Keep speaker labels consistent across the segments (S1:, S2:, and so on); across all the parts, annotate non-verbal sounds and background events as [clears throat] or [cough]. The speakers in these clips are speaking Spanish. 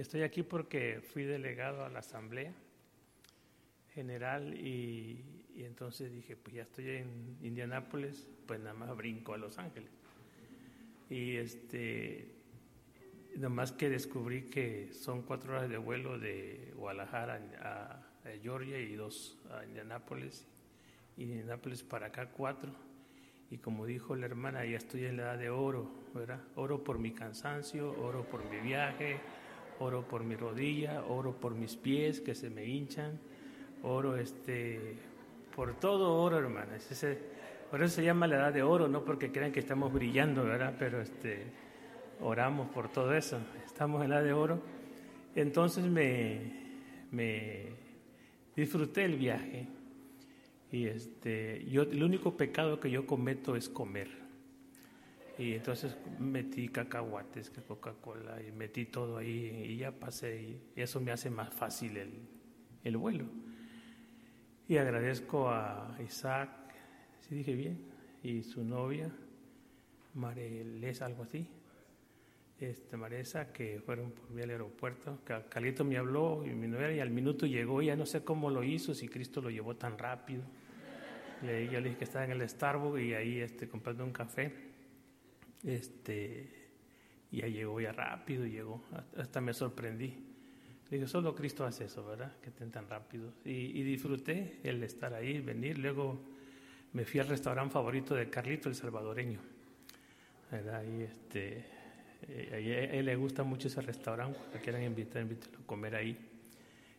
S1: estoy aquí porque fui delegado a la Asamblea General y, entonces dije, pues ya estoy en Indianápolis, pues nada más brinco a Los Ángeles. Y este, nomás que descubrí que son cuatro horas de vuelo de Guadalajara a, Georgia y dos a Indianápolis, y Indianápolis para acá cuatro. Y como dijo la hermana, ya estoy en la edad de oro, ¿verdad? Oro por mi cansancio, oro por mi viaje, oro por mi rodilla, oro por mis pies que se me hinchan, oro este, por todo oro, hermana. Ese, por eso se llama la edad de oro, no porque crean que estamos brillando, ¿verdad? Pero este, oramos por todo eso. Estamos en la edad de oro. Entonces me, me disfruté el viaje. Y este, yo, el único pecado que yo cometo es comer. Y entonces metí cacahuates, Coca-Cola, y metí todo ahí y ya pasé. Y eso me hace más fácil el, el vuelo. Y agradezco a Isaac si dije bien, y su novia, Mareles, algo así, este, Maresa, que fueron por mí al aeropuerto. Calito me habló y mi novia y al minuto llegó, ya no sé cómo lo hizo, si Cristo lo llevó tan rápido. Le, yo le dije que estaba en el Starbucks y ahí este, comprando un café. Este, ya llegó ya rápido, llegó, hasta me sorprendí. Dije, solo Cristo hace eso, ¿verdad? Que estén tan rápido. Y, disfruté el estar ahí, venir. Luego me fui al restaurante favorito de Carlito, el salvadoreño. ¿verdad? Y este, eh, a él le gusta mucho ese restaurante, cuando quieran invitar, invítenlo a comer ahí.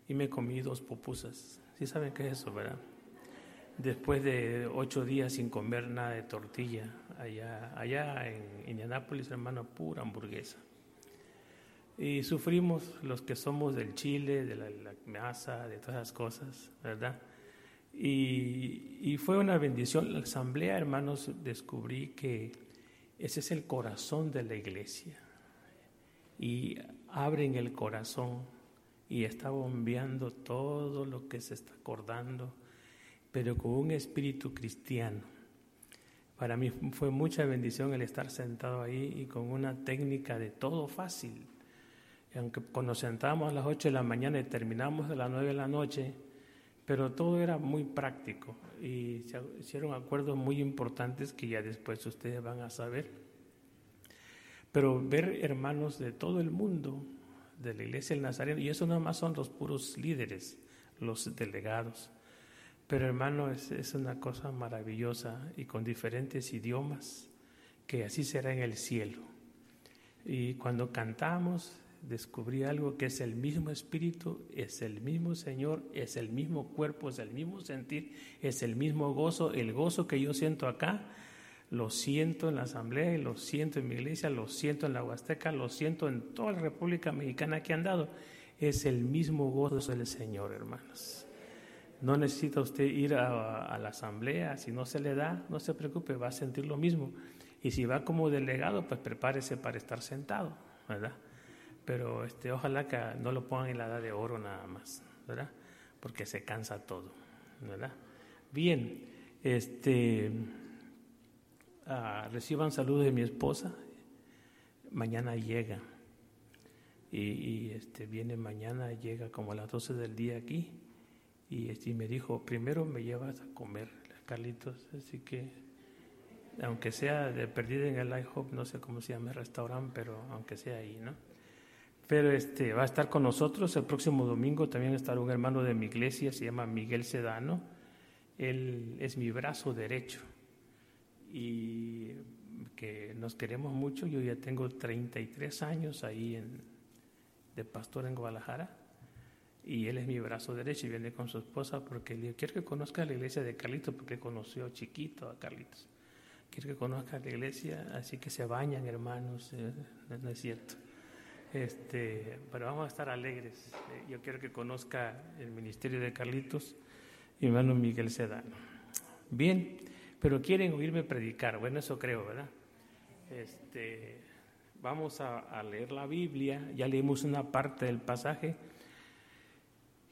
S1: Y me comí dos pupusas. ¿Sí saben qué es eso, verdad? Después de ocho días sin comer nada de tortilla, allá, allá en Indianápolis, hermano, pura hamburguesa. Y sufrimos los que somos del Chile, de la, la masa, de todas esas cosas, ¿verdad? Y, fue una bendición. La asamblea, hermanos, descubrí que ese es el corazón de la iglesia. Y abren el corazón y está bombeando todo lo que se está acordando, pero con un espíritu cristiano. Para mí fue mucha bendición el estar sentado ahí y con una técnica de todo fácil. Aunque cuando sentamos a las 8 de la mañana y terminamos a las 9 de la noche, pero todo era muy práctico y se hicieron acuerdos muy importantes que ya después ustedes van a saber. Pero ver hermanos de todo el mundo, de la iglesia del Nazareno, y eso no más son los puros líderes, los delegados. Pero hermano, es, una cosa maravillosa y con diferentes idiomas, que así será en el cielo. Y cuando cantamos, descubrí algo que es el mismo espíritu, es el mismo Señor, es el mismo cuerpo, es el mismo sentir, es el mismo gozo. El gozo que yo siento acá, lo siento en la asamblea, lo siento en mi iglesia, lo siento en la Huasteca, lo siento en toda la República Mexicana que han dado. Es el mismo gozo del Señor, hermanos. No necesita usted ir a, la asamblea, si no se le da, no se preocupe, va a sentir lo mismo. Y si va como delegado, pues prepárese para estar sentado, ¿verdad? pero este, ojalá que no lo pongan en la edad de oro nada más, ¿verdad? Porque se cansa todo, ¿verdad? Bien, este, ah, reciban saludos de mi esposa, mañana llega, y, este, viene mañana, llega como a las 12 del día aquí, y, este, me dijo, primero me llevas a comer, Carlitos, así que aunque sea de perdida en el IHOP, no sé cómo se llama el restaurante, pero aunque sea ahí, ¿no? pero este, va a estar con nosotros el próximo domingo. También estará un hermano de mi iglesia, se llama Miguel Sedano. Él es mi brazo derecho y que nos queremos mucho. Yo ya tengo 33 años ahí en, de pastor en Guadalajara y él es mi brazo derecho y viene con su esposa porque le quiero que conozca la iglesia de Carlitos porque conoció chiquito a Carlitos. Quiero que conozca la iglesia, así que se bañan hermanos, eh, no es cierto. Este, pero vamos a estar alegres. Eh, yo quiero que conozca el ministerio de Carlitos y hermano Miguel Sedano. Bien, pero quieren oírme predicar. Bueno, eso creo, ¿verdad? Este, vamos a, leer la Biblia. Ya leímos una parte del pasaje.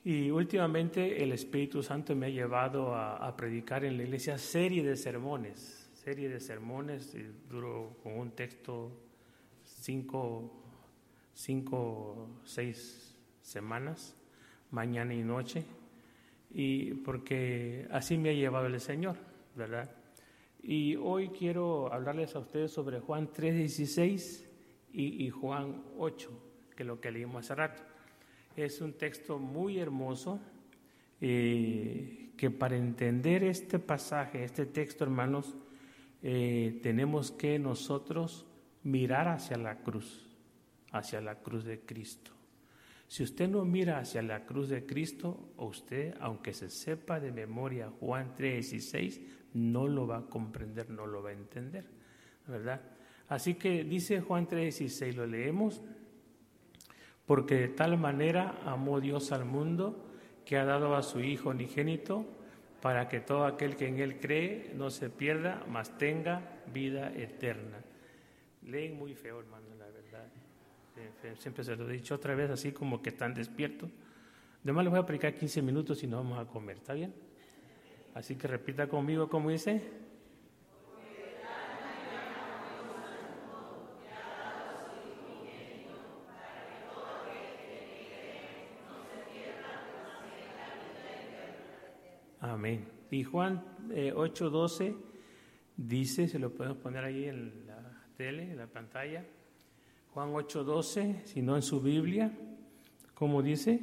S1: Y últimamente el Espíritu Santo me ha llevado a, predicar en la iglesia serie de sermones, serie de sermones, y duro con un texto cinco cinco seis semanas, mañana y noche, y porque así me ha llevado el Señor, ¿verdad? Y hoy quiero hablarles a ustedes sobre Juan 3:16 y, y Juan 8, que es lo que leímos hace rato. Es un texto muy hermoso, eh, que para entender este pasaje, este texto, hermanos, eh, tenemos que nosotros mirar hacia la cruz, hacia la cruz de Cristo. Si usted no mira hacia la cruz de Cristo, usted, aunque se sepa de memoria Juan 3:16, no lo va a comprender, no lo va a entender, ¿verdad? Así que dice Juan 3:16, lo leemos, porque de tal manera amó Dios al mundo que ha dado a su Hijo unigénito para que todo aquel que en Él cree no se pierda, mas tenga vida eterna. Leen muy feo, hermano, la verdad. Siempre se lo he dicho otra vez, así como que están despiertos. Además les voy a aplicar 15 minutos y nos vamos a comer, ¿está bien? Así que repita conmigo como dice. Y Juan 8:12 eh, dice, se lo podemos poner ahí en la tele, en la pantalla. Juan 8:12, si no en su Biblia, ¿cómo dice?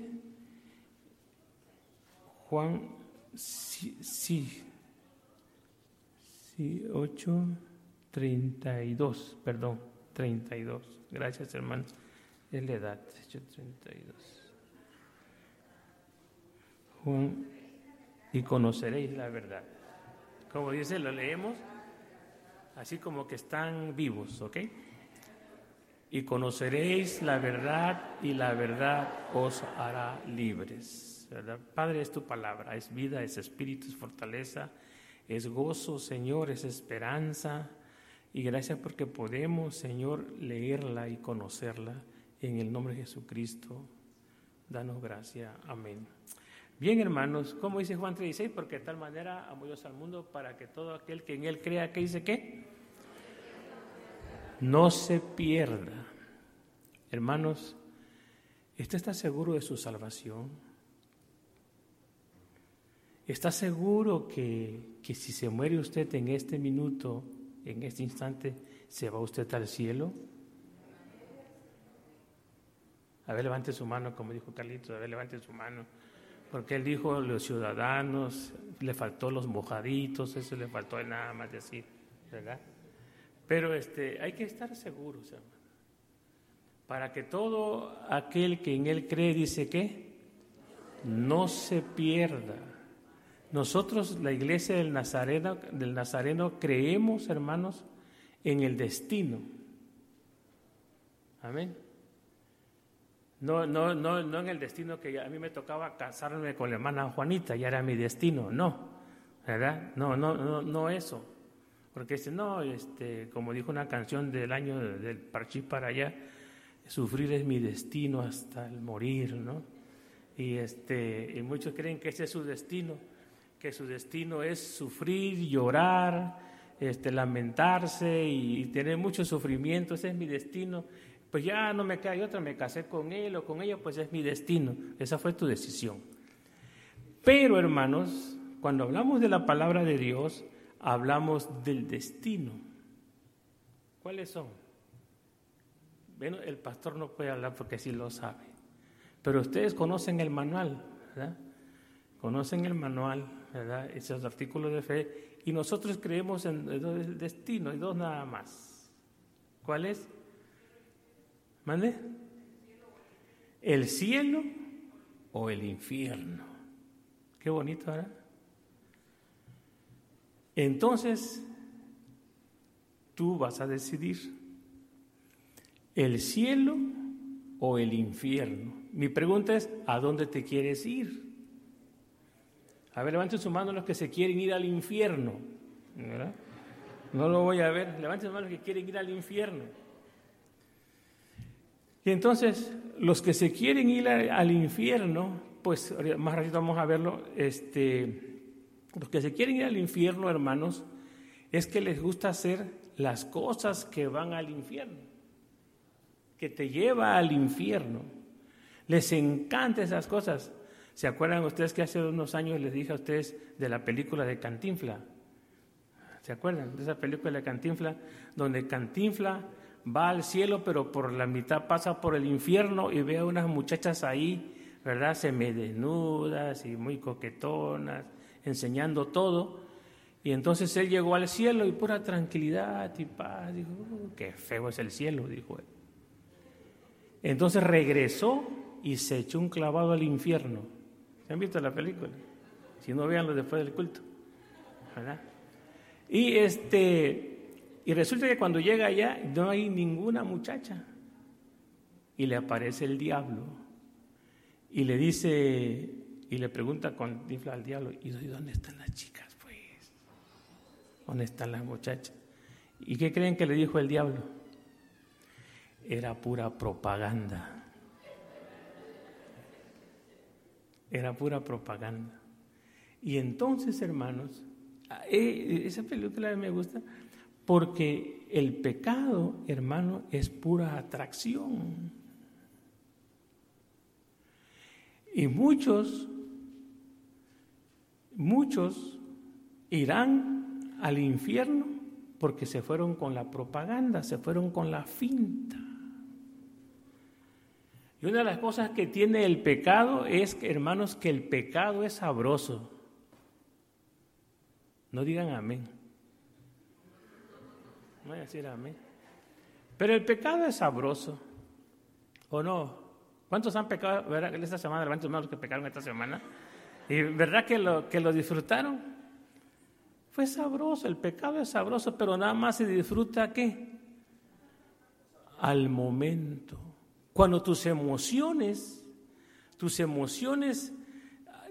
S1: Juan, sí, sí, sí 8:32, perdón, 32. Gracias, hermanos. Es la edad, 8:32. Juan y conoceréis la verdad. Como dice, lo leemos así como que están vivos, ¿ok? Y conoceréis la verdad y la verdad os hará libres. Padre, es tu palabra, es vida, es espíritu, es fortaleza, es gozo, Señor, es esperanza. Y gracias porque podemos, Señor, leerla y conocerla. En el nombre de Jesucristo, danos gracia. Amén. Bien, hermanos, como dice Juan 3:16, porque de tal manera amó Dios al mundo para que todo aquel que en él crea, que dice qué? No se pierda. Hermanos, ¿usted está seguro de su salvación? ¿Está seguro que, que si se muere usted en este minuto, en este instante, se va usted al cielo? A ver, levante su mano, como dijo Carlitos, a ver, levante su mano porque él dijo los ciudadanos, le faltó los mojaditos, eso le faltó nada más decir, ¿verdad? Pero este, hay que estar seguros, hermano, para que todo aquel que en él cree, dice que no se pierda. Nosotros, la iglesia del Nazareno, del Nazareno, creemos, hermanos, en el destino. Amén. No, no, no, no en el destino que a mí me tocaba casarme con la hermana Juanita, ya era mi destino, no, ¿verdad? No, no, no, no eso. Porque este, no, este, como dijo una canción del año del Parchí para allá, sufrir es mi destino hasta el morir, ¿no? Y, este, y muchos creen que ese es su destino, que su destino es sufrir, llorar, este, lamentarse y tener mucho sufrimiento, ese es mi destino pues ya no me cae otra, me casé con él o con ella, pues es mi destino. Esa fue tu decisión. Pero hermanos, cuando hablamos de la palabra de Dios, hablamos del destino. ¿Cuáles son? Bueno, el pastor no puede hablar porque sí lo sabe. Pero ustedes conocen el manual, ¿verdad? Conocen el manual, ¿verdad? Esos artículos de fe. Y nosotros creemos en el destino, y dos nada más. ¿Cuál es? ¿Mande? ¿El cielo o el infierno? Qué bonito, ¿verdad? Entonces, tú vas a decidir el cielo o el infierno. Mi pregunta es, ¿a dónde te quieres ir? A ver, levanten su mano los que se quieren ir al infierno. No lo voy a ver. Levanten su mano los que quieren ir al infierno. Y entonces, los que se quieren ir al infierno, pues más ratito vamos a verlo, este, los que se quieren ir al infierno, hermanos, es que les gusta hacer las cosas que van al infierno. que te lleva al infierno. Les encanta esas cosas. ¿Se acuerdan ustedes que hace unos años les dije a ustedes de la película de Cantinfla? ¿Se acuerdan de esa película de Cantinfla? Donde Cantinfla va al cielo, pero por la mitad pasa por el infierno y ve a unas muchachas ahí, ¿verdad? Se me desnudas y muy coquetonas, enseñando todo. Y entonces él llegó al cielo y pura tranquilidad y paz. Dijo, uh, qué feo es el cielo, dijo él. Entonces regresó y se echó un clavado al infierno. ¿Se han visto la película? Si no, véanlo después del culto. ¿verdad? Y este y resulta que cuando llega allá no hay ninguna muchacha. Y le aparece el diablo. Y le dice, y le pregunta con al diablo, ¿y dónde están las chicas, pues? ¿Dónde están las muchachas? ¿Y qué creen que le dijo el diablo? Era pura propaganda. Era pura propaganda. Y entonces, hermanos, eh, esa película me gusta porque el pecado, hermano, es pura atracción. Y muchos, muchos irán al infierno porque se fueron con la propaganda, se fueron con la finta. Y una de las cosas que tiene el pecado es, hermanos, que el pecado es sabroso. No digan amén. No voy a decir amén. Pero el pecado es sabroso. ¿O no? ¿Cuántos han pecado ¿verdad? esta semana? Levanten los que pecaron esta semana. ¿Y verdad que lo, que lo disfrutaron? Fue sabroso, el pecado es sabroso, pero nada más se disfruta ¿qué? Al momento. Cuando tus emociones, tus emociones,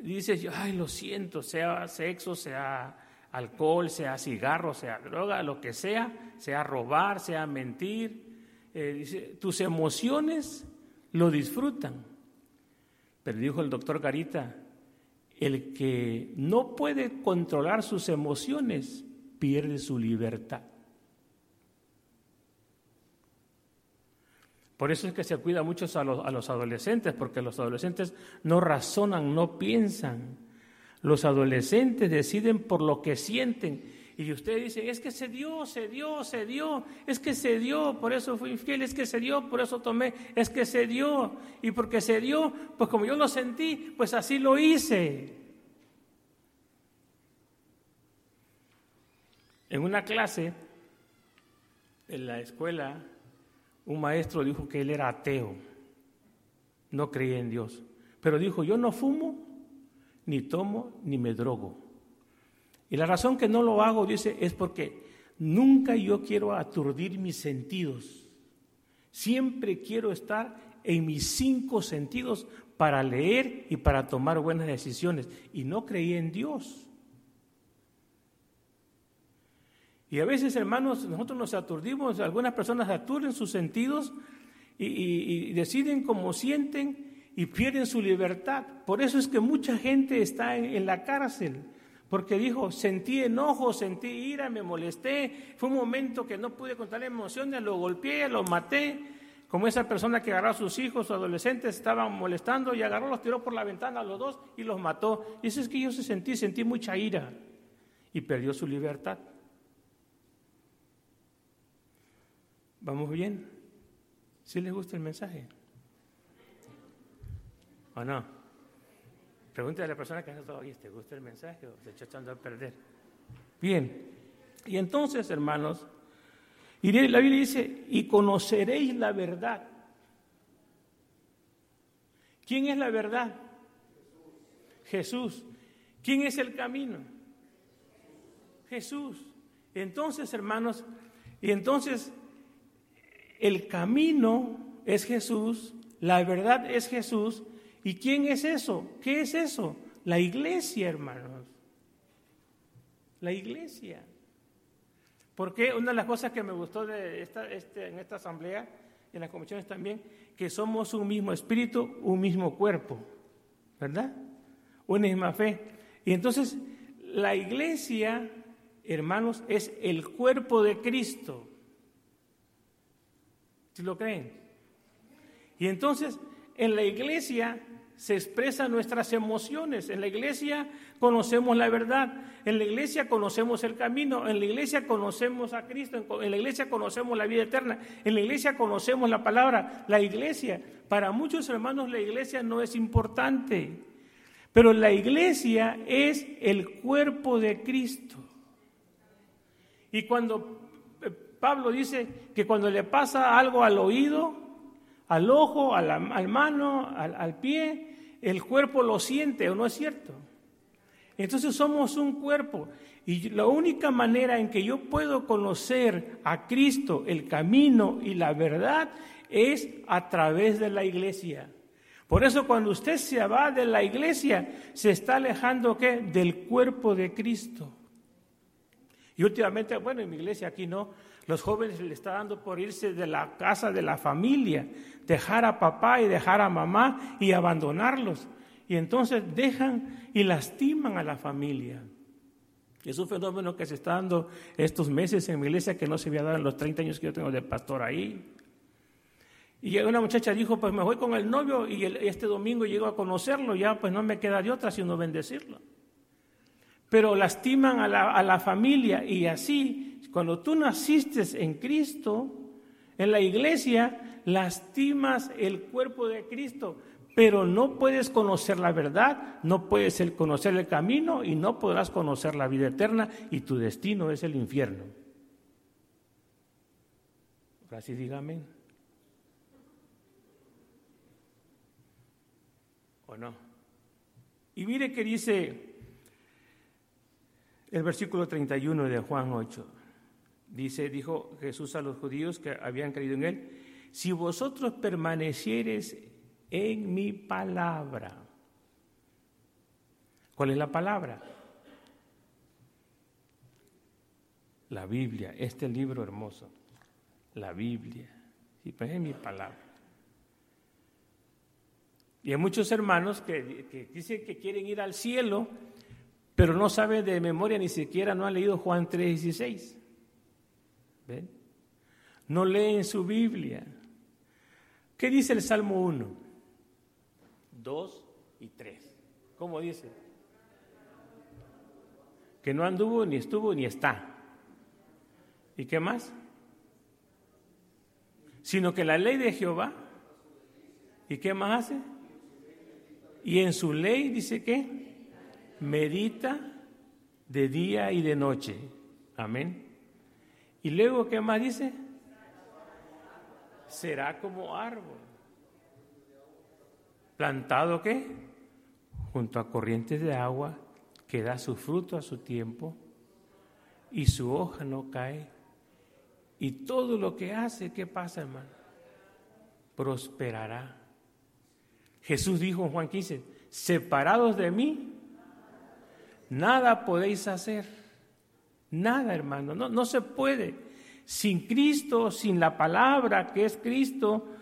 S1: dices, ay, lo siento, sea sexo, sea alcohol, sea cigarro, sea droga, lo que sea, sea robar, sea mentir. Eh, tus emociones lo disfrutan. Pero dijo el doctor Garita, el que no puede controlar sus emociones pierde su libertad. Por eso es que se cuida mucho a los, a los adolescentes, porque los adolescentes no razonan, no piensan, los adolescentes deciden por lo que sienten. Y usted dice, es que se dio, se dio, se dio, es que se dio, por eso fui infiel, es que se dio, por eso tomé, es que se dio. Y porque se dio, pues como yo lo sentí, pues así lo hice. En una clase, en la escuela, un maestro dijo que él era ateo, no creía en Dios, pero dijo, yo no fumo ni tomo, ni me drogo. Y la razón que no lo hago, dice, es porque nunca yo quiero aturdir mis sentidos. Siempre quiero estar en mis cinco sentidos para leer y para tomar buenas decisiones. Y no creí en Dios. Y a veces, hermanos, nosotros nos aturdimos, algunas personas aturden sus sentidos y, y deciden como sienten y pierden su libertad. Por eso es que mucha gente está en, la cárcel, porque dijo, sentí enojo, sentí ira, me molesté, fue un momento que no pude contar emociones, lo golpeé, lo maté, como esa persona que agarró a sus hijos o adolescentes, estaban molestando y agarró, los tiró por la ventana a los dos y los mató. Y eso es que yo se sentí, sentí mucha ira y perdió su libertad. ¿Vamos bien? ¿Sí les gusta el mensaje? ¿O no? Pregúntale a la persona que ha estado, ¿te gusta el mensaje o se está echando a perder? Bien, y entonces, hermanos, y la Biblia dice, y conoceréis la verdad. ¿Quién es la verdad? Jesús. ¿Quién es el camino? Jesús. Entonces, hermanos, y entonces el camino es Jesús, la verdad es Jesús, ¿Y quién es eso? ¿Qué es eso? La iglesia, hermanos. La iglesia. Porque una de las cosas que me gustó de esta, este, en esta asamblea en las comisiones también, que somos un mismo espíritu, un mismo cuerpo, ¿verdad? Una misma fe. Y entonces la iglesia, hermanos, es el cuerpo de Cristo. ¿Sí lo creen? Y entonces en la iglesia se expresan nuestras emociones. En la iglesia conocemos la verdad. En la iglesia conocemos el camino. En la iglesia conocemos a Cristo. En la iglesia conocemos la vida eterna. En la iglesia conocemos la palabra. La iglesia. Para muchos hermanos la iglesia no es importante. Pero la iglesia es el cuerpo de Cristo. Y cuando eh, Pablo dice que cuando le pasa algo al oído, al ojo, a la al mano, al, pie, el cuerpo lo siente, ¿o no es cierto? Entonces somos un cuerpo y la única manera en que yo puedo conocer a Cristo, el camino y la verdad, es a través de la iglesia. Por eso cuando usted se va de la iglesia, se está alejando ¿qué? del cuerpo de Cristo. Y últimamente, bueno, en mi iglesia aquí no, los jóvenes le está dando por irse de la casa de la familia, dejar a papá y dejar a mamá y abandonarlos. Y entonces dejan y lastiman a la familia. Es un fenómeno que se está dando estos meses en mi iglesia que no se había dado en los 30 años que yo tengo de pastor ahí. Y una muchacha dijo, pues me voy con el novio y este domingo llego a conocerlo, ya pues no me queda de otra sino bendecirlo. Pero lastiman a la, a la familia y así, cuando tú naciste en Cristo, en la iglesia, lastimas el cuerpo de Cristo, pero no puedes conocer la verdad, no puedes conocer el camino y no podrás conocer la vida eterna y tu destino es el infierno. Así dígame. ¿O no? Y mire que dice el versículo 31 de Juan 8. Dice, dijo Jesús a los judíos que habían creído en él, si vosotros permanecieres en mi palabra. ¿Cuál es la palabra? La Biblia, este libro hermoso, la Biblia. Y pues es mi palabra. Y hay muchos hermanos que, dicen que quieren ir al cielo, pero no saben de memoria, ni siquiera no han leído Juan 3:16. ¿Ven? No leen su Biblia. ¿Qué dice el Salmo 1? 2 y 3. ¿Cómo dice? Que no anduvo, ni estuvo, ni está. ¿Y qué más? Sino que la ley de Jehová. ¿Y qué más hace? Y en su ley dice que medita de día y de noche. Amén. Y luego, ¿qué más dice? será como árbol. ¿Plantado qué? Junto a corrientes de agua que da su fruto a su tiempo y su hoja no cae. Y todo lo que hace, ¿qué pasa, hermano? Prosperará. Jesús dijo en Juan 15, separados de mí, nada podéis hacer. Nada, hermano, no, no se puede. Sin Cristo, sin la palabra que es Cristo,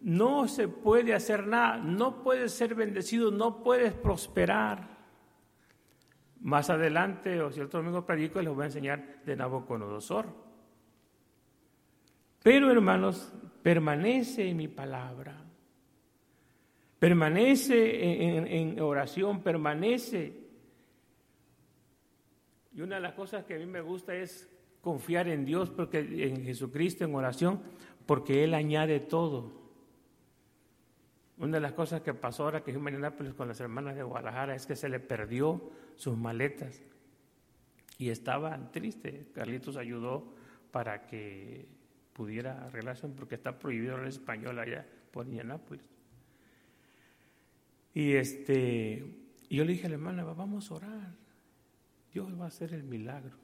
S1: no se puede hacer nada, no puedes ser bendecido, no puedes prosperar. Más adelante, o si otro domingo predico, les voy a enseñar de Nabucodonosor. Pero hermanos, permanece en mi palabra, permanece en, en oración, permanece. Y una de las cosas que a mí me gusta es confiar en Dios, porque en Jesucristo, en oración, porque Él añade todo. Una de las cosas que pasó ahora que fui a con las hermanas de Guadalajara es que se le perdió sus maletas y estaban tristes. Carlitos ayudó para que pudiera arreglarse porque está prohibido el español allá por Indianápolis. Y este, yo le dije a la hermana, vamos a orar. Dios va a hacer el milagro.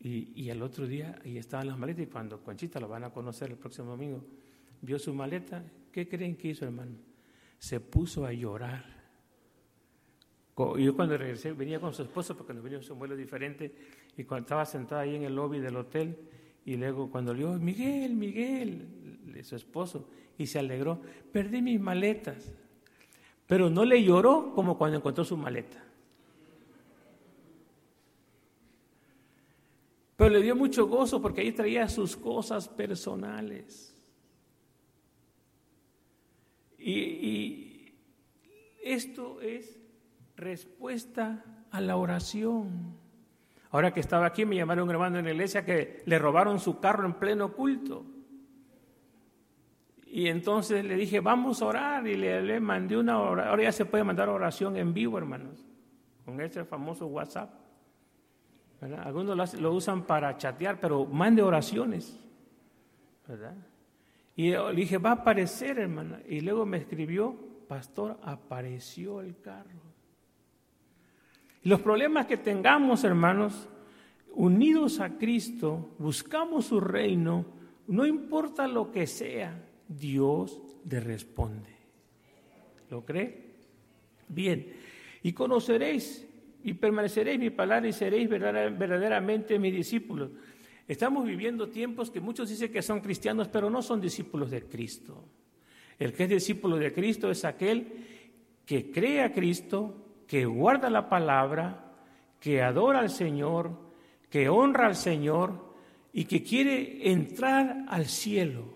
S1: Y, y al otro día, ahí estaban las maletas, y cuando Conchita lo van a conocer el próximo domingo, vio su maleta, ¿qué creen que hizo, hermano? Se puso a llorar. Yo cuando regresé, venía con su esposo, porque nos venía un vuelo diferente, y cuando estaba sentada ahí en el lobby del hotel, y luego cuando le dijo, Miguel, Miguel, su esposo, y se alegró, perdí mis maletas. Pero no le lloró como cuando encontró su maleta. Pero le dio mucho gozo porque ahí traía sus cosas personales. Y, esto es respuesta a la oración. Ahora que estaba aquí me llamaron hermano en la iglesia que le robaron su carro en pleno culto. Y entonces le dije, vamos a orar. Y le, mandé una oración. Ahora ya se puede mandar oración en vivo, hermanos, con ese famoso WhatsApp. Algunos lo, usan para chatear, pero mande oraciones. ¿verdad? Y le dije, va a aparecer, hermana. Y luego me escribió, pastor, apareció el carro. Y los problemas que tengamos, hermanos, unidos a Cristo, buscamos su reino, no importa lo que sea, Dios le responde. ¿Lo cree? Bien. Y conoceréis y permaneceréis mi palabra y seréis verdaderamente mis discípulos. Estamos viviendo tiempos que muchos dicen que son cristianos, pero no son discípulos de Cristo. El que es discípulo de Cristo es aquel que cree a Cristo, que guarda la palabra, que adora al Señor, que honra al Señor y que quiere entrar al cielo.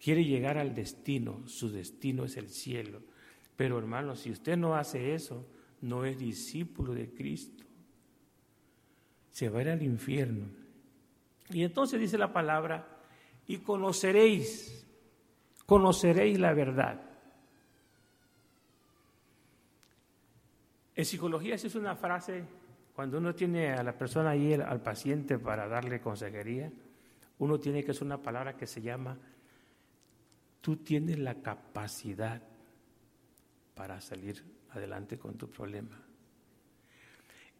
S1: Quiere llegar al destino, su destino es el cielo. Pero hermano, si usted no hace eso, no es discípulo de Cristo. Se va a ir al infierno. Y entonces dice la palabra, y conoceréis, conoceréis la verdad. En psicología esa es una frase, cuando uno tiene a la persona ahí, al paciente, para darle consejería, uno tiene que hacer una palabra que se llama, tú tienes la capacidad para salir adelante con tu problema.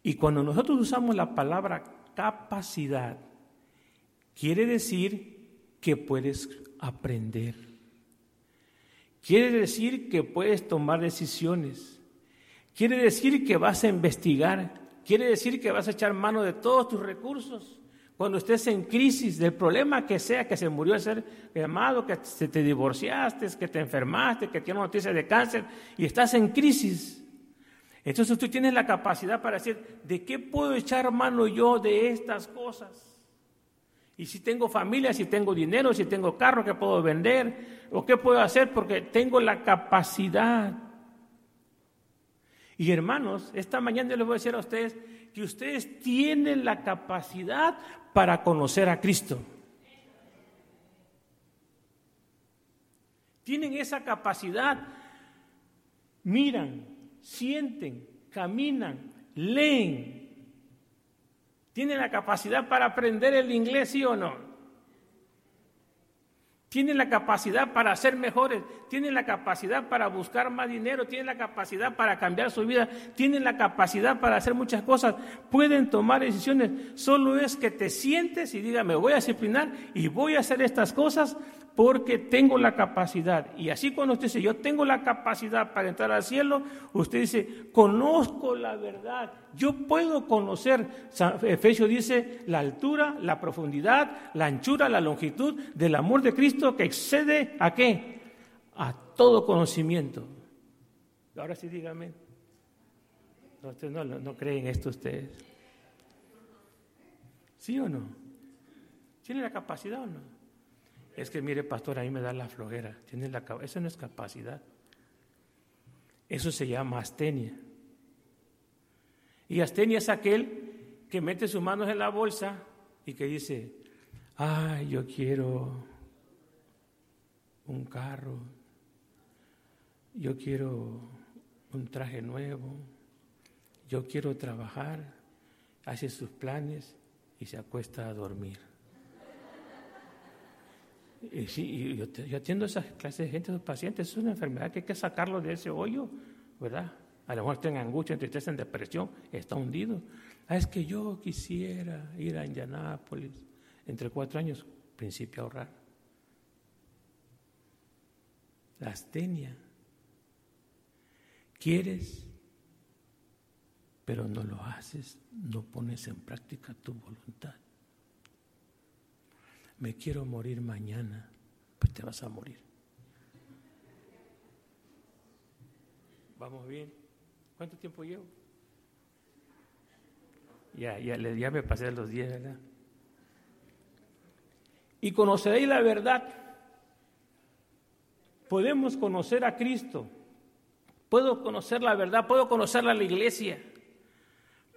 S1: Y cuando nosotros usamos la palabra capacidad, quiere decir que puedes aprender. Quiere decir que puedes tomar decisiones. Quiere decir que vas a investigar. Quiere decir que vas a echar mano de todos tus recursos cuando estés en crisis del problema que sea, que se murió el ser amado, que te divorciaste, que te enfermaste, que tienes noticia de cáncer y estás en crisis. Entonces tú tienes la capacidad para decir, ¿de qué puedo echar mano yo de estas cosas? Y si tengo familia, si tengo dinero, si tengo carro que puedo vender, o qué puedo hacer porque tengo la capacidad. Y hermanos, esta mañana les voy a decir a ustedes que ustedes tienen la capacidad para conocer a Cristo. Tienen esa capacidad, miran, sienten, caminan, leen. Tienen la capacidad para aprender el inglés, sí o no tienen la capacidad para ser mejores, tienen la capacidad para buscar más dinero, tienen la capacidad para cambiar su vida, tienen la capacidad para hacer muchas cosas, pueden tomar decisiones. Solo es que te sientes y diga, me voy a disciplinar y voy a hacer estas cosas porque tengo la capacidad. Y así cuando usted dice, yo tengo la capacidad para entrar al cielo, usted dice, conozco la verdad, yo puedo conocer, Efesios dice, la altura, la profundidad, la anchura, la longitud del amor de Cristo que excede a qué? A todo conocimiento. Ahora sí dígame. No, no, no creen esto ustedes. ¿Sí o no? ¿Tiene la capacidad o no? Es que mire, pastor, ahí me da la flojera. Tiene la, eso no es capacidad. Eso se llama astenia. Y astenia es aquel que mete sus manos en la bolsa y que dice, ay, yo quiero un carro, yo quiero un traje nuevo, yo quiero trabajar, hace sus planes y se acuesta a dormir. Y yo, atiendo a esas clases de gente, esos pacientes, es una enfermedad que hay que sacarlo de ese hoyo, ¿verdad? A lo mejor está angustia, en tristeza, en depresión, está hundido. Ah, es que yo quisiera ir a Indianápolis entre cuatro años, principio a ahorrar. La astenia. Quieres, pero no lo haces, no pones en práctica tu voluntad me quiero morir mañana, pues te vas a morir. Vamos bien. ¿Cuánto tiempo llevo? Ya, ya, ya me pasé los 10, ¿verdad? Y conoceréis la verdad, podemos conocer a Cristo, puedo conocer la verdad, puedo conocer a la iglesia,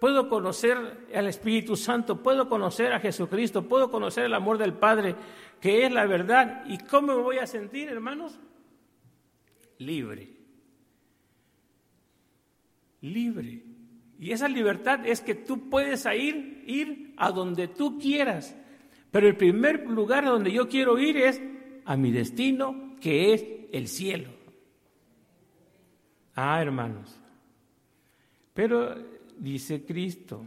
S1: puedo conocer al Espíritu Santo, puedo conocer a Jesucristo, puedo conocer el amor del Padre, que es la verdad. ¿Y cómo me voy a sentir, hermanos? Libre. Libre. Y esa libertad es que tú puedes ir, ir a donde tú quieras. Pero el primer lugar donde yo quiero ir es a mi destino, que es el cielo. Ah, hermanos. Pero dice Cristo,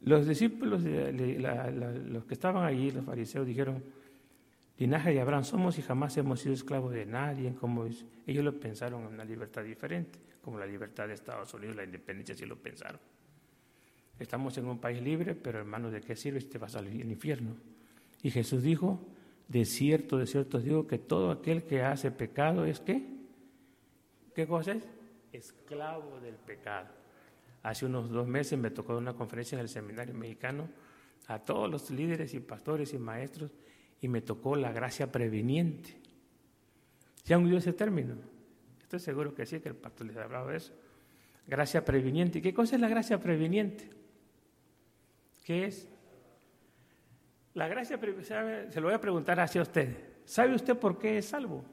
S1: los discípulos, los que estaban allí, los fariseos, dijeron, linaje de Abraham somos y jamás hemos sido esclavos de nadie. Como ellos lo pensaron en una libertad diferente, como la libertad de Estados Unidos, la independencia, sí lo pensaron. Estamos en un país libre, pero hermano, ¿de qué sirve si te vas al infierno? Y Jesús dijo, de cierto, de cierto digo que todo aquel que hace pecado es qué? ¿Qué cosa es? Esclavo del pecado. Hace unos dos meses me tocó una conferencia en el seminario mexicano a todos los líderes y pastores y maestros y me tocó la gracia previniente. ¿Se han oído ese término? Estoy seguro que sí, que el pastor les ha hablado de eso. Gracia previniente. ¿Qué cosa es la gracia previniente? ¿Qué es? La gracia, se lo voy a preguntar hacia usted. ¿Sabe usted por qué es salvo?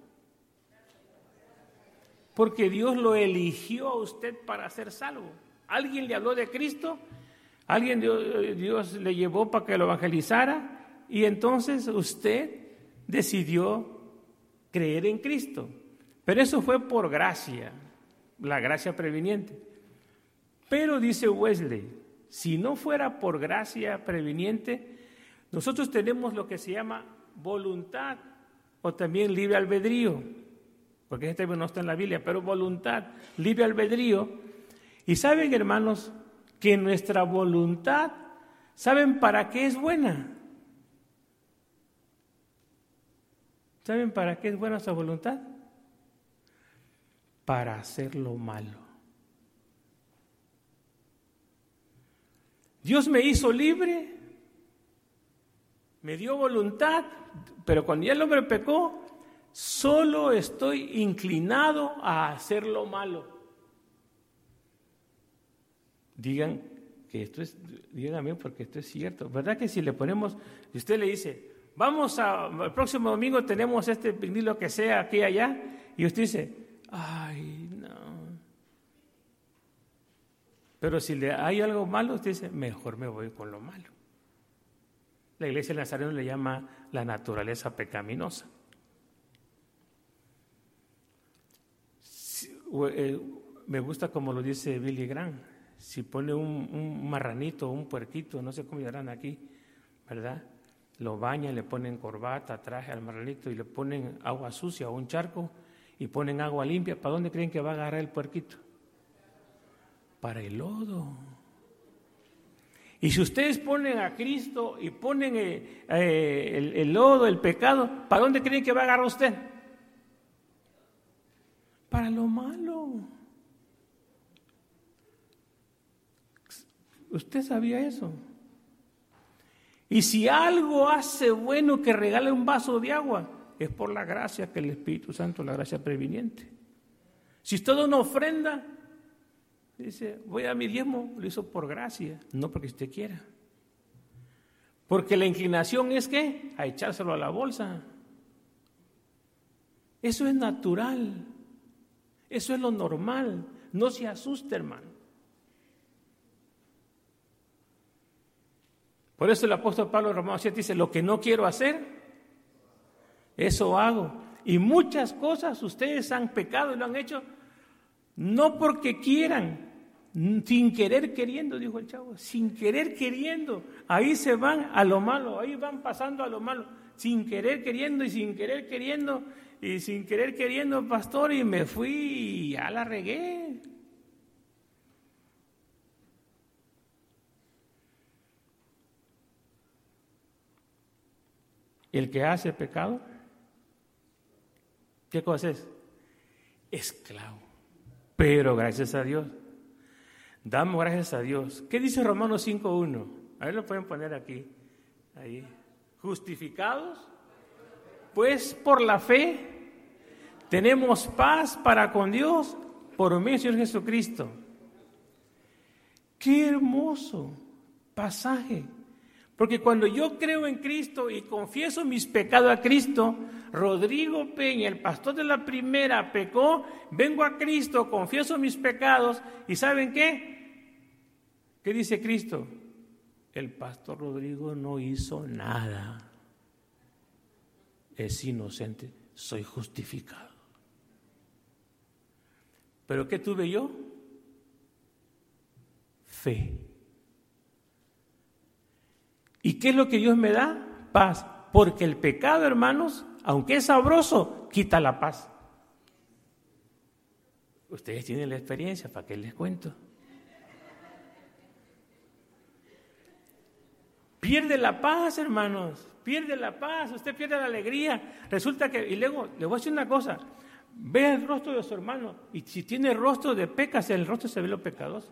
S1: Porque Dios lo eligió a usted para ser salvo. Alguien le habló de Cristo, alguien Dios, le llevó para que lo evangelizara y entonces usted decidió creer en Cristo. Pero eso fue por gracia, la gracia previniente. Pero dice Wesley, si no fuera por gracia previniente, nosotros tenemos lo que se llama voluntad o también libre albedrío, porque este término no está en la Biblia, pero voluntad, libre albedrío. Y saben, hermanos, que nuestra voluntad, ¿saben para qué es buena? ¿Saben para qué es buena nuestra voluntad? Para hacer lo malo. Dios me hizo libre me dio voluntad, pero cuando ya el hombre pecó, solo estoy inclinado a hacer lo malo. Digan que esto es, díganme porque esto es cierto. ¿Verdad que si le ponemos, si usted le dice, vamos a, el próximo domingo tenemos este lo que sea aquí y allá, y usted dice, ay, no. Pero si le hay algo malo, usted dice, mejor me voy con lo malo. La iglesia de Nazareno le llama la naturaleza pecaminosa. Eh, me gusta como lo dice Billy Graham. Si pone un, marranito o un puerquito, no sé cómo llamarán aquí, ¿verdad? Lo bañan, le ponen corbata, traje al marranito y le ponen agua sucia o un charco y ponen agua limpia. ¿Para dónde creen que va a agarrar el puerquito? Para el lodo. Y si ustedes ponen a Cristo y ponen eh, eh, el, lodo, el pecado, ¿para dónde creen que va a agarrar usted? Para lo malo. ¿Usted sabía eso? Y si algo hace bueno que regale un vaso de agua, es por la gracia que el Espíritu Santo, la gracia previniente. Si usted da una ofrenda, Dice, voy a mi diezmo, lo hizo por gracia, no porque usted quiera. Porque la inclinación es que a echárselo a la bolsa. Eso es natural. Eso es lo normal. No se asuste, hermano. Por eso el apóstol Pablo Romano 7 dice, lo que no quiero hacer, eso hago. Y muchas cosas ustedes han pecado y lo han hecho no porque quieran, sin querer queriendo, dijo el chavo, sin querer queriendo. Ahí se van a lo malo, ahí van pasando a lo malo, sin querer queriendo y sin querer queriendo y sin querer queriendo, pastor, y me fui y ya la regué. El que hace pecado, ¿qué cosa es? Esclavo. Pero gracias a Dios Damos gracias a Dios. ¿Qué dice Romanos 5.1? A ver, lo pueden poner aquí. Ahí. Justificados Pues por la fe tenemos paz para con Dios por medio del Señor Jesucristo. Qué hermoso pasaje. Porque cuando yo creo en Cristo y confieso mis pecados a Cristo, Rodrigo Peña, el pastor de la primera, pecó, vengo a Cristo, confieso mis pecados y ¿saben qué? ¿Qué dice Cristo? El pastor Rodrigo no hizo nada. Es inocente, soy justificado. ¿Pero qué tuve yo? Fe. ¿Y qué es lo que Dios me da? Paz. Porque el pecado, hermanos, aunque es sabroso, quita la paz. Ustedes tienen la experiencia, ¿para qué les cuento? Pierde la paz, hermanos, pierde la paz, usted pierde la alegría. Resulta que, y luego, le voy a decir una cosa, ve el rostro de su hermano, y si tiene rostro de pecas, el rostro se ve lo pecadoso.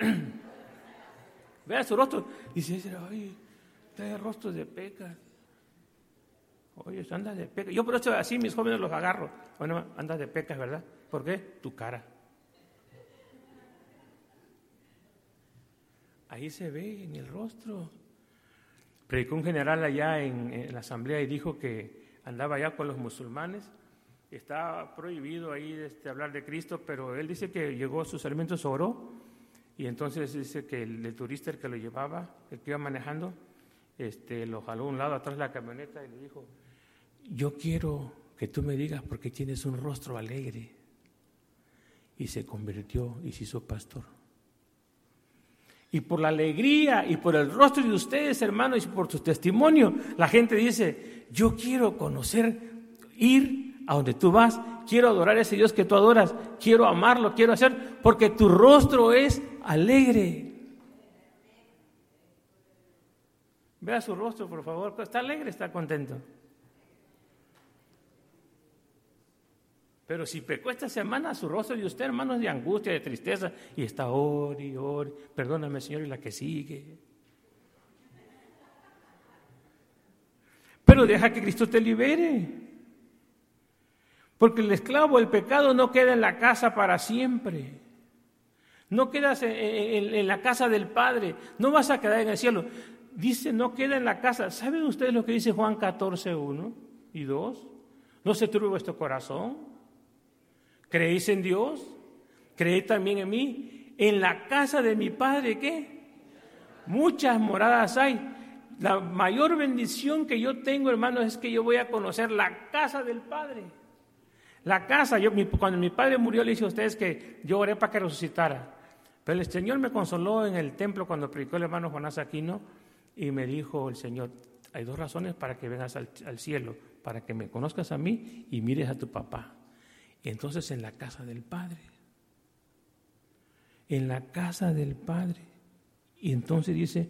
S1: [clears throat] Vea su rostro. Dice, ay, de rostro de peca. Oye, anda de peca. Yo por eso así mis jóvenes los agarro. Bueno, anda de pecas, ¿verdad? ¿Por qué? Tu cara. Ahí se ve en el rostro. Predicó un general allá en, la asamblea y dijo que andaba allá con los musulmanes. Estaba prohibido ahí este, hablar de Cristo, pero él dice que llegó a sus alimentos, oró y entonces dice que el, turista que lo llevaba, el que iba manejando, este, lo jaló a un lado atrás de la camioneta y le dijo, yo quiero que tú me digas por qué tienes un rostro alegre. Y se convirtió y se hizo pastor. Y por la alegría y por el rostro de ustedes, hermanos, y por su testimonio, la gente dice, yo quiero conocer, ir a donde tú vas, quiero adorar a ese Dios que tú adoras, quiero amarlo, quiero hacer, porque tu rostro es alegre. Vea su rostro, por favor. ¿Está alegre? ¿Está contento? Pero si pecó esta semana, su rostro de usted, hermano, es de angustia, de tristeza, y está ori, ori, perdóname, Señor, y la que sigue. Pero deja que Cristo te libere. Porque el esclavo, el pecado no queda en la casa para siempre. No quedas en, la casa del Padre, no vas a quedar en el cielo. Dice, no queda en la casa. ¿Saben ustedes lo que dice Juan 14, 1 y 2? ¿No se turbe vuestro corazón? ¿Creéis en Dios? ¿Creéis también en mí? En la casa de mi Padre, ¿qué? Muchas moradas hay. La mayor bendición que yo tengo, hermanos, es que yo voy a conocer la casa del Padre. La casa, yo, cuando mi padre murió, le dije a ustedes que yo oré para que resucitara. Pero el Señor me consoló en el templo cuando predicó el hermano Jonás Aquino y me dijo el Señor, hay dos razones para que vengas al, cielo, para que me conozcas a mí y mires a tu papá. Entonces en la casa del Padre, en la casa del Padre. Y entonces dice,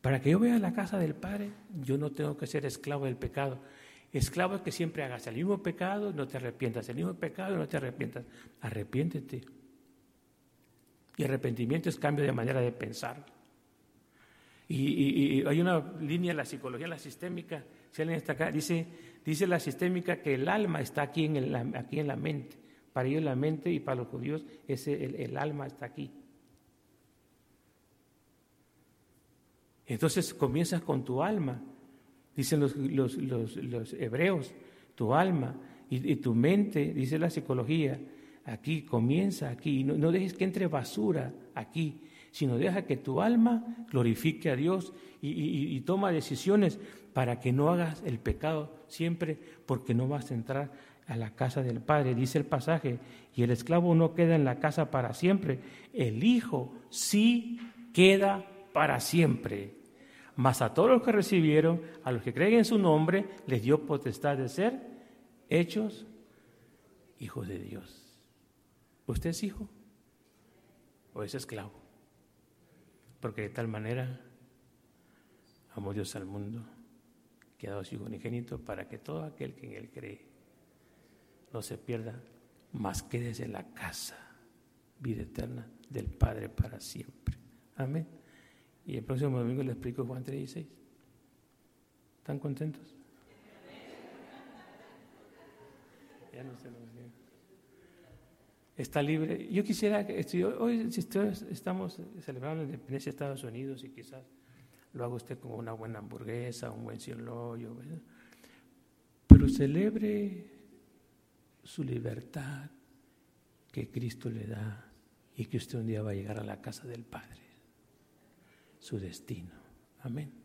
S1: para que yo vea la casa del Padre, yo no tengo que ser esclavo del pecado. Esclavo es que siempre hagas el mismo pecado no te arrepientas, el mismo pecado no te arrepientas. Arrepiéntete. Y arrepentimiento es cambio de manera de pensar. Y, hay una línea en la psicología, en la sistémica, si alguien está dice, dice la sistémica que el alma está aquí en, aquí en la mente. Para ellos la mente y para los judíos ese, el, alma está aquí. Entonces comienzas con tu alma, dicen los, los, hebreos, tu alma y, y, tu mente, dice la psicología, aquí, comienza aquí. No, no dejes que entre basura aquí, sino deja que tu alma glorifique a Dios y, toma decisiones para que no hagas el pecado siempre, porque no vas a entrar a la casa del Padre. Dice el pasaje, y el esclavo no queda en la casa para siempre, el Hijo sí queda para siempre. Mas a todos los que recibieron, a los que creen en su nombre, les dio potestad de ser hechos hijos de Dios. ¿Usted es hijo o es esclavo? Porque de tal manera amó Dios al mundo que ha dado su Hijo unigénito para que todo aquel que en Él cree no se pierda, más que desde la casa, vida eterna del Padre para siempre. Amén. Y el próximo domingo le explico Juan 3:16. ¿Están contentos? Ya no lo Está libre. Yo quisiera que hoy si estamos celebrando la independencia de Estados Unidos y quizás lo haga usted como una buena hamburguesa, un buen cielo, pero celebre su libertad que Cristo le da y que usted un día va a llegar a la casa del Padre, su destino. Amén.